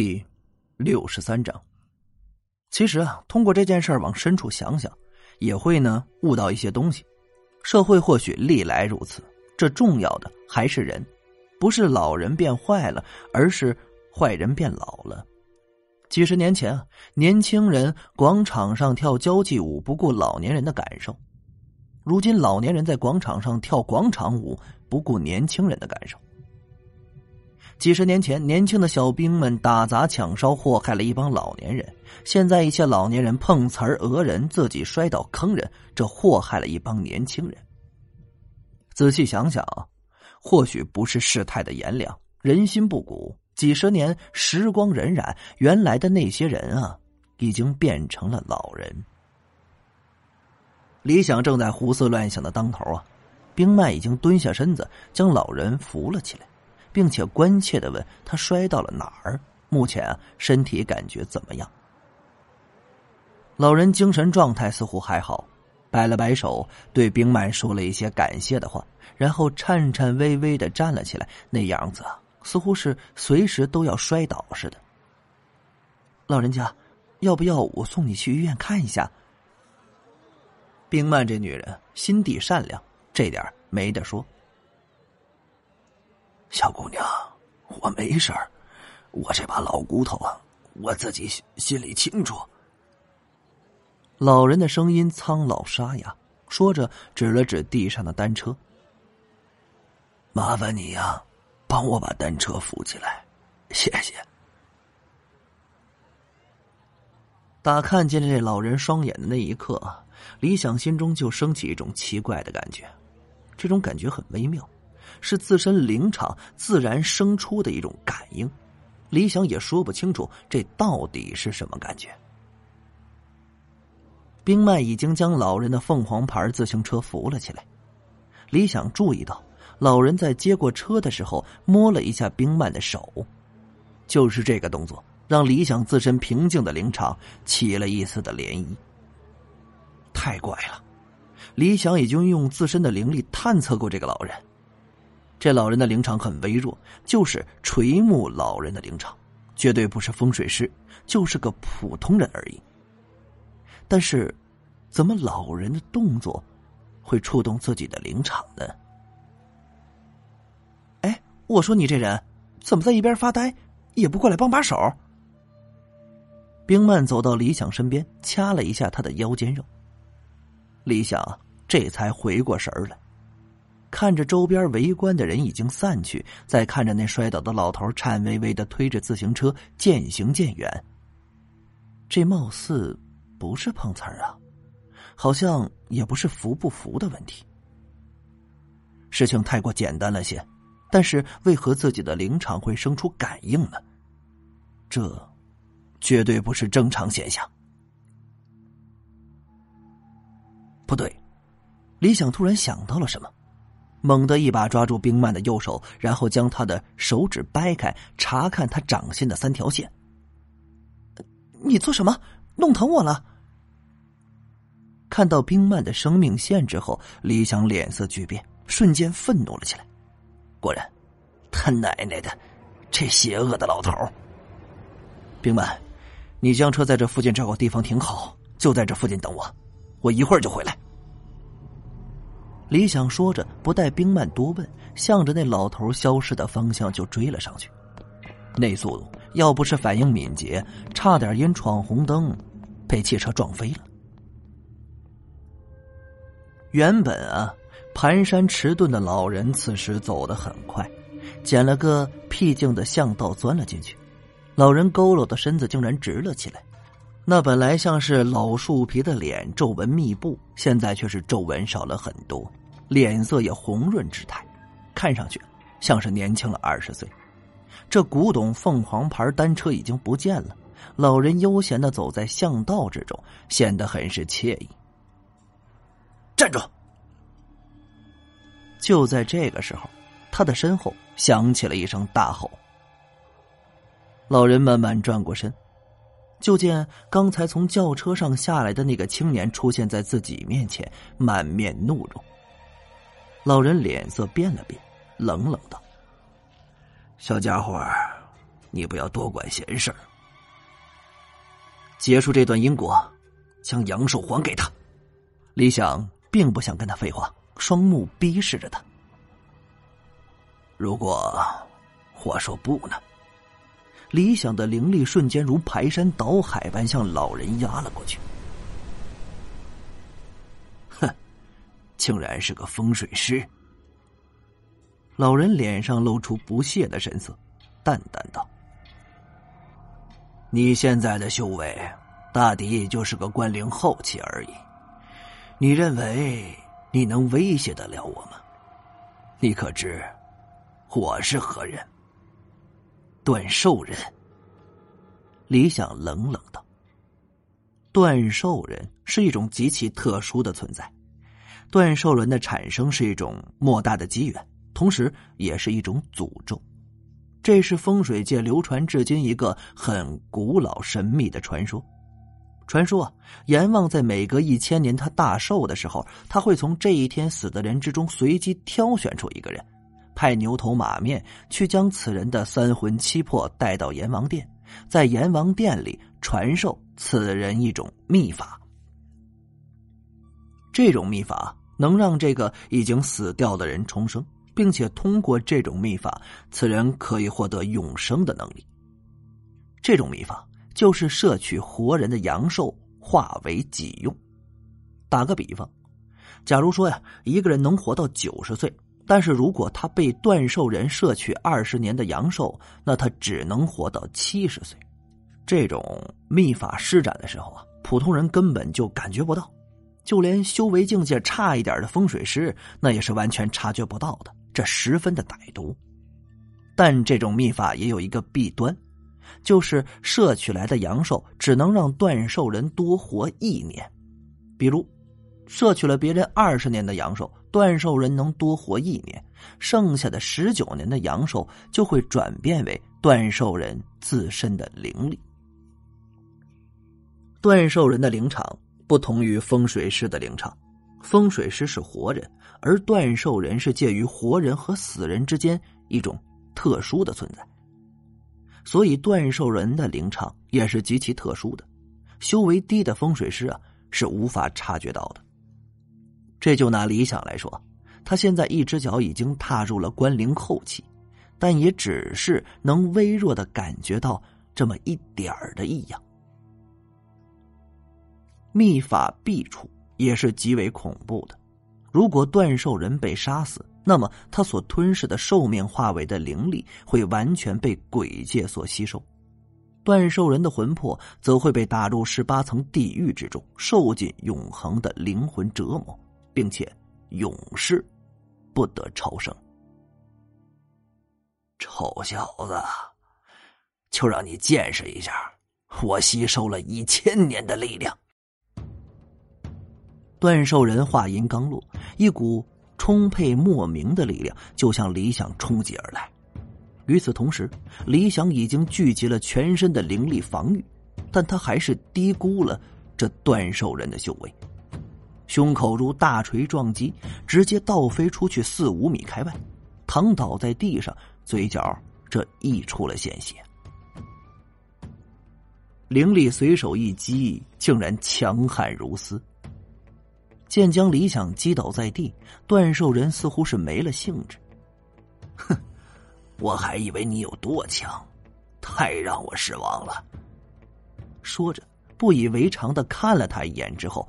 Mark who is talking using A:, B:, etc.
A: 第六十三章。其实啊，通过这件事儿往深处想想，也会呢悟到一些东西。社会或许历来如此，这重要的还是人，不是老人变坏了，而是坏人变老了。几十年前啊，年轻人广场上跳交际舞，不顾老年人的感受；如今老年人在广场上跳广场舞，不顾年轻人的感受。几十年前，年轻的小兵们打砸抢烧，祸害了一帮老年人；现在，一些老年人碰瓷儿讹人，自己摔倒坑人，这祸害了一帮年轻人。仔细想想，或许不是世态的炎凉，人心不古。几十年时光荏苒，原来的那些人啊，已经变成了老人。李想正在胡思乱想的当头啊，冰脉已经蹲下身子，将老人扶了起来。并且关切的问他摔到了哪儿？目前啊，身体感觉怎么样？老人精神状态似乎还好，摆了摆手，对冰曼说了一些感谢的话，然后颤颤巍巍的站了起来，那样子似乎是随时都要摔倒似的。老人家，要不要我送你去医院看一下？冰曼这女人心地善良，这点没得说。
B: 小姑娘，我没事儿，我这把老骨头啊，我自己心里清楚。
A: 老人的声音苍老沙哑，说着指了指地上的单车：“
B: 麻烦你呀，帮我把单车扶起来，谢谢。”
A: 打看见这老人双眼的那一刻，李想心中就升起一种奇怪的感觉，这种感觉很微妙。是自身灵场自然生出的一种感应，李想也说不清楚这到底是什么感觉。冰曼已经将老人的凤凰牌自行车扶了起来，李想注意到老人在接过车的时候摸了一下冰曼的手，就是这个动作让李想自身平静的灵场起了一丝的涟漪。太怪了，李想已经用自身的灵力探测过这个老人。这老人的灵场很微弱，就是垂暮老人的灵场，绝对不是风水师，就是个普通人而已。但是，怎么老人的动作会触动自己的灵场呢？哎，我说你这人怎么在一边发呆，也不过来帮把手？冰曼走到李想身边，掐了一下他的腰间肉。李想这才回过神来。看着周边围观的人已经散去，再看着那摔倒的老头颤巍巍的推着自行车渐行渐远。这貌似不是碰瓷儿啊，好像也不是服不服的问题。事情太过简单了些，但是为何自己的灵场会生出感应呢？这绝对不是正常现象。不对，李想突然想到了什么。猛地一把抓住冰曼的右手，然后将他的手指掰开，查看他掌心的三条线。你做什么？弄疼我了！看到冰曼的生命线之后，李想脸色巨变，瞬间愤怒了起来。果然，他奶奶的，这邪恶的老头！冰曼，你将车在这附近找个地方停好，就在这附近等我，我一会儿就回来。李想说着，不待冰曼多问，向着那老头消失的方向就追了上去。那速度，要不是反应敏捷，差点因闯红灯被汽车撞飞了。原本啊，蹒跚迟钝的老人此时走得很快，捡了个僻静的巷道钻了进去。老人佝偻的身子竟然直了起来，那本来像是老树皮的脸，皱纹密布，现在却是皱纹少了很多。脸色也红润之态，看上去像是年轻了二十岁。这古董凤凰牌单车已经不见了，老人悠闲的走在巷道之中，显得很是惬意。
B: 站住！
A: 就在这个时候，他的身后响起了一声大吼。老人慢慢转过身，就见刚才从轿车上下来的那个青年出现在自己面前，满面怒容。老人脸色变了变，冷冷道：“
B: 小家伙，你不要多管闲事儿。
A: 结束这段因果，将阳寿还给他。李想并不想跟他废话，双目逼视着他。
B: 如果我说不呢？
A: 理想的灵力瞬间如排山倒海般向老人压了过去。
B: 哼，竟然是个风水师！
A: 老人脸上露出不屑的神色，淡淡道：“
B: 你现在的修为，大抵也就是个关灵后期而已。你认为你能威胁得了我吗？你可知我是何人？”
A: 段寿人，李想冷冷道：“段寿人是一种极其特殊的存在，段寿人的产生是一种莫大的机缘，同时也是一种诅咒。这是风水界流传至今一个很古老神秘的传说。传说啊，阎王在每隔一千年他大寿的时候，他会从这一天死的人之中随机挑选出一个人。”派牛头马面去将此人的三魂七魄带到阎王殿，在阎王殿里传授此人一种秘法。这种秘法能让这个已经死掉的人重生，并且通过这种秘法，此人可以获得永生的能力。这种秘法就是摄取活人的阳寿化为己用。打个比方，假如说呀，一个人能活到九十岁。但是如果他被断寿人摄取二十年的阳寿，那他只能活到七十岁。这种秘法施展的时候啊，普通人根本就感觉不到，就连修为境界差一点的风水师，那也是完全察觉不到的。这十分的歹毒。但这种秘法也有一个弊端，就是摄取来的阳寿只能让断寿人多活一年。比如，摄取了别人二十年的阳寿。断寿人能多活一年，剩下的十九年的阳寿就会转变为断寿人自身的灵力。断寿人的灵场不同于风水师的灵场，风水师是活人，而断寿人是介于活人和死人之间一种特殊的存在，所以断寿人的灵场也是极其特殊的，修为低的风水师啊是无法察觉到的。这就拿李想来说，他现在一只脚已经踏入了关灵后期，但也只是能微弱的感觉到这么一点儿的异样。秘法弊处也是极为恐怖的，如果断兽人被杀死，那么他所吞噬的寿命化为的灵力会完全被鬼界所吸收，断兽人的魂魄则会被打入十八层地狱之中，受尽永恒的灵魂折磨。并且永世不得超生。
B: 臭小子，就让你见识一下我吸收了一千年的力量。
A: 断寿人话音刚落，一股充沛莫名的力量就向李想冲击而来。与此同时，李想已经聚集了全身的灵力防御，但他还是低估了这断寿人的修为。胸口如大锤撞击，直接倒飞出去四五米开外，躺倒在地上，嘴角这溢出了鲜血。灵力随手一击，竟然强悍如斯。见将李想击倒在地，断寿人似乎是没了兴致。
B: 哼，我还以为你有多强，太让我失望了。
A: 说着，不以为常的看了他一眼之后。